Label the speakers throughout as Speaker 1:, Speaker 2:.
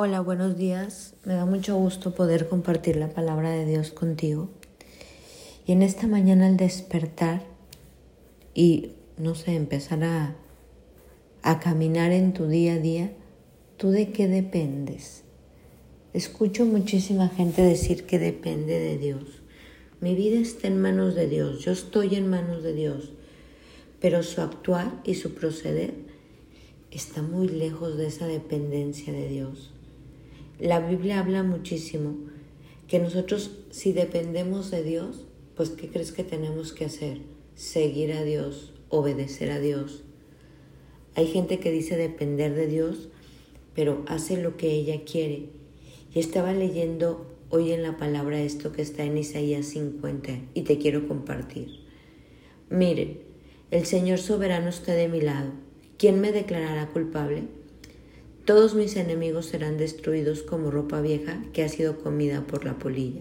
Speaker 1: Hola, buenos días. Me da mucho gusto poder compartir la palabra de Dios contigo. Y en esta mañana al despertar y, no sé, empezar a, a caminar en tu día a día, ¿tú de qué dependes? Escucho muchísima gente decir que depende de Dios. Mi vida está en manos de Dios, yo estoy en manos de Dios, pero su actuar y su proceder está muy lejos de esa dependencia de Dios. La Biblia habla muchísimo que nosotros si dependemos de Dios, pues ¿qué crees que tenemos que hacer? Seguir a Dios, obedecer a Dios. Hay gente que dice depender de Dios, pero hace lo que ella quiere. Y estaba leyendo hoy en la palabra esto que está en Isaías 50 y te quiero compartir. Miren, el Señor soberano está de mi lado. ¿Quién me declarará culpable? Todos mis enemigos serán destruidos como ropa vieja que ha sido comida por la polilla.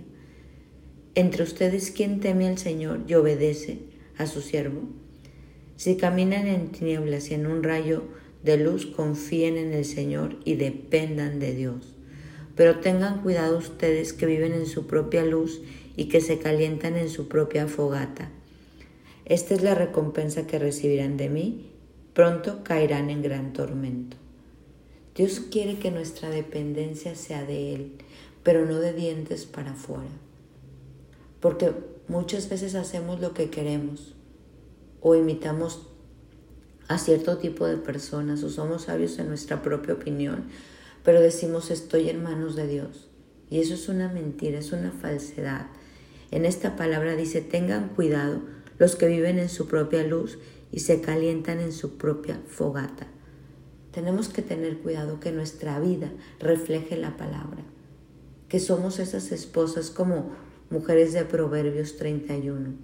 Speaker 1: Entre ustedes, ¿quién teme al Señor y obedece a su siervo? Si caminan en tinieblas y en un rayo de luz, confíen en el Señor y dependan de Dios. Pero tengan cuidado ustedes que viven en su propia luz y que se calientan en su propia fogata. Esta es la recompensa que recibirán de mí. Pronto caerán en gran tormento. Dios quiere que nuestra dependencia sea de Él, pero no de dientes para afuera. Porque muchas veces hacemos lo que queremos o imitamos a cierto tipo de personas o somos sabios en nuestra propia opinión, pero decimos estoy en manos de Dios. Y eso es una mentira, es una falsedad. En esta palabra dice, tengan cuidado los que viven en su propia luz y se calientan en su propia fogata. Tenemos que tener cuidado que nuestra vida refleje la palabra, que somos esas esposas como mujeres de Proverbios 31,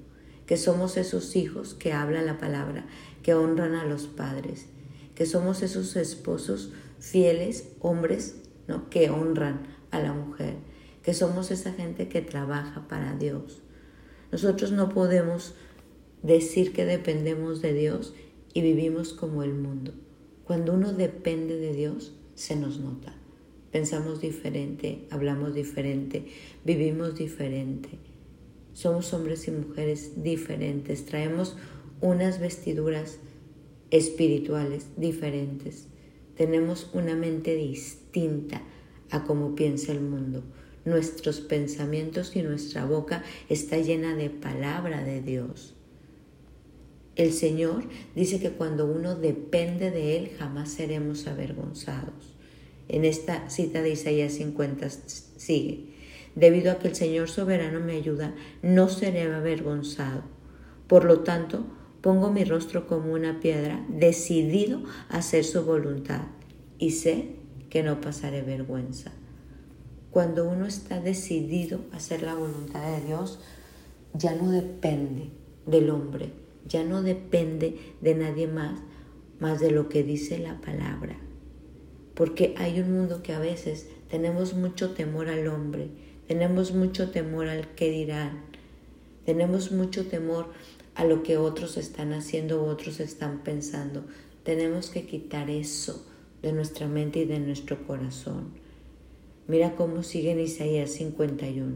Speaker 1: que somos esos hijos que hablan la palabra, que honran a los padres, que somos esos esposos fieles, hombres, ¿no? que honran a la mujer, que somos esa gente que trabaja para Dios. Nosotros no podemos decir que dependemos de Dios y vivimos como el mundo. Cuando uno depende de Dios, se nos nota. Pensamos diferente, hablamos diferente, vivimos diferente. Somos hombres y mujeres diferentes, traemos unas vestiduras espirituales diferentes. Tenemos una mente distinta a cómo piensa el mundo. Nuestros pensamientos y nuestra boca está llena de palabra de Dios. El Señor dice que cuando uno depende de Él jamás seremos avergonzados. En esta cita de Isaías 50 sigue, debido a que el Señor soberano me ayuda, no seré avergonzado. Por lo tanto, pongo mi rostro como una piedra, decidido a hacer su voluntad, y sé que no pasaré vergüenza. Cuando uno está decidido a hacer la voluntad de Dios, ya no depende del hombre, ya no depende de nadie más más de lo que dice la palabra. Porque hay un mundo que a veces tenemos mucho temor al hombre, tenemos mucho temor al que dirán, tenemos mucho temor a lo que otros están haciendo otros están pensando. Tenemos que quitar eso de nuestra mente y de nuestro corazón. Mira cómo sigue en Isaías 51.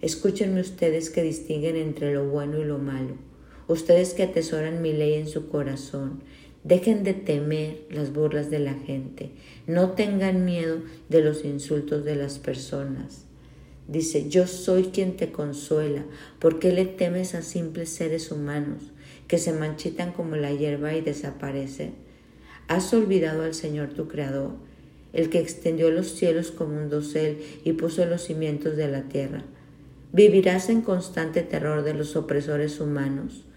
Speaker 1: Escúchenme ustedes que distinguen entre lo bueno y lo malo ustedes que atesoran mi ley en su corazón, dejen de temer las burlas de la gente, no tengan miedo de los insultos de las personas. Dice, yo soy quien te consuela, ¿por qué le temes a simples seres humanos que se manchitan como la hierba y desaparecen? ¿Has olvidado al Señor tu Creador, el que extendió los cielos como un dosel y puso los cimientos de la tierra? ¿Vivirás en constante terror de los opresores humanos?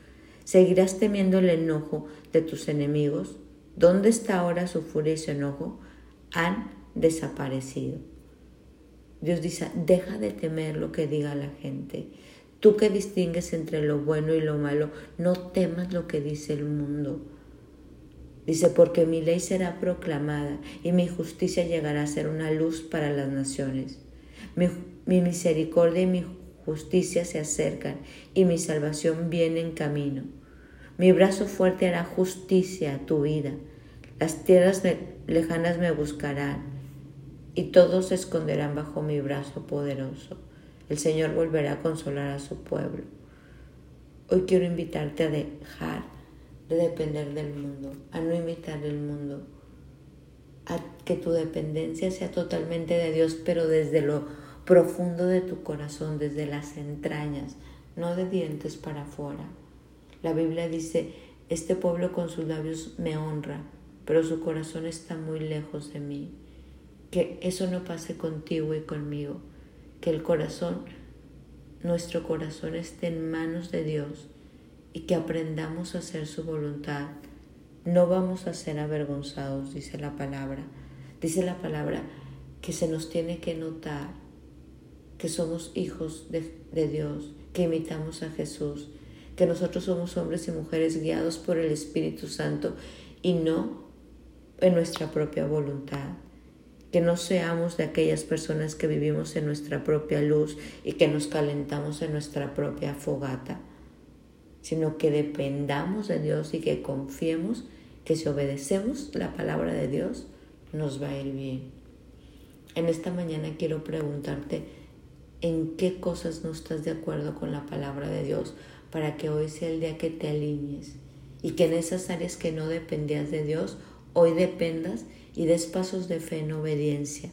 Speaker 1: ¿Seguirás temiendo el enojo de tus enemigos? ¿Dónde está ahora su furia y su enojo? Han desaparecido. Dios dice, deja de temer lo que diga la gente. Tú que distingues entre lo bueno y lo malo, no temas lo que dice el mundo. Dice, porque mi ley será proclamada y mi justicia llegará a ser una luz para las naciones. Mi, mi misericordia y mi justicia se acercan y mi salvación viene en camino. Mi brazo fuerte hará justicia a tu vida. Las tierras lejanas me buscarán y todos se esconderán bajo mi brazo poderoso. El Señor volverá a consolar a su pueblo. Hoy quiero invitarte a dejar de depender del mundo, a no imitar el mundo, a que tu dependencia sea totalmente de Dios, pero desde lo profundo de tu corazón, desde las entrañas, no de dientes para afuera. La Biblia dice, este pueblo con sus labios me honra, pero su corazón está muy lejos de mí. Que eso no pase contigo y conmigo, que el corazón, nuestro corazón esté en manos de Dios y que aprendamos a hacer su voluntad. No vamos a ser avergonzados, dice la palabra. Dice la palabra que se nos tiene que notar que somos hijos de, de Dios, que imitamos a Jesús, que nosotros somos hombres y mujeres guiados por el Espíritu Santo y no en nuestra propia voluntad. Que no seamos de aquellas personas que vivimos en nuestra propia luz y que nos calentamos en nuestra propia fogata, sino que dependamos de Dios y que confiemos que si obedecemos la palabra de Dios, nos va a ir bien. En esta mañana quiero preguntarte, en qué cosas no estás de acuerdo con la palabra de Dios para que hoy sea el día que te alinees y que en esas áreas que no dependías de Dios, hoy dependas y des pasos de fe en obediencia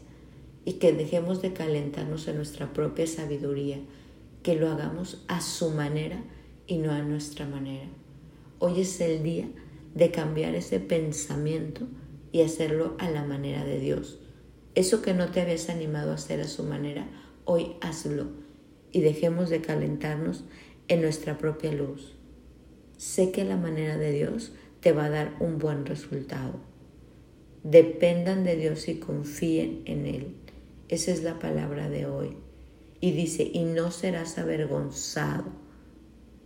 Speaker 1: y que dejemos de calentarnos en nuestra propia sabiduría, que lo hagamos a su manera y no a nuestra manera. Hoy es el día de cambiar ese pensamiento y hacerlo a la manera de Dios. Eso que no te habías animado a hacer a su manera, hoy hazlo y dejemos de calentarnos en nuestra propia luz. Sé que la manera de Dios te va a dar un buen resultado. Dependan de Dios y confíen en Él. Esa es la palabra de hoy. Y dice, y no serás avergonzado.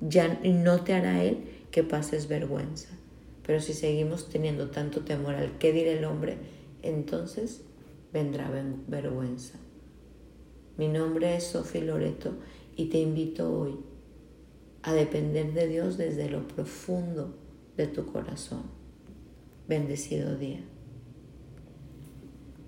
Speaker 1: Ya no te hará Él que pases vergüenza. Pero si seguimos teniendo tanto temor al qué dirá el hombre, entonces vendrá vergüenza. Mi nombre es Sofi Loreto y te invito hoy a depender de Dios desde lo profundo de tu corazón. Bendecido día.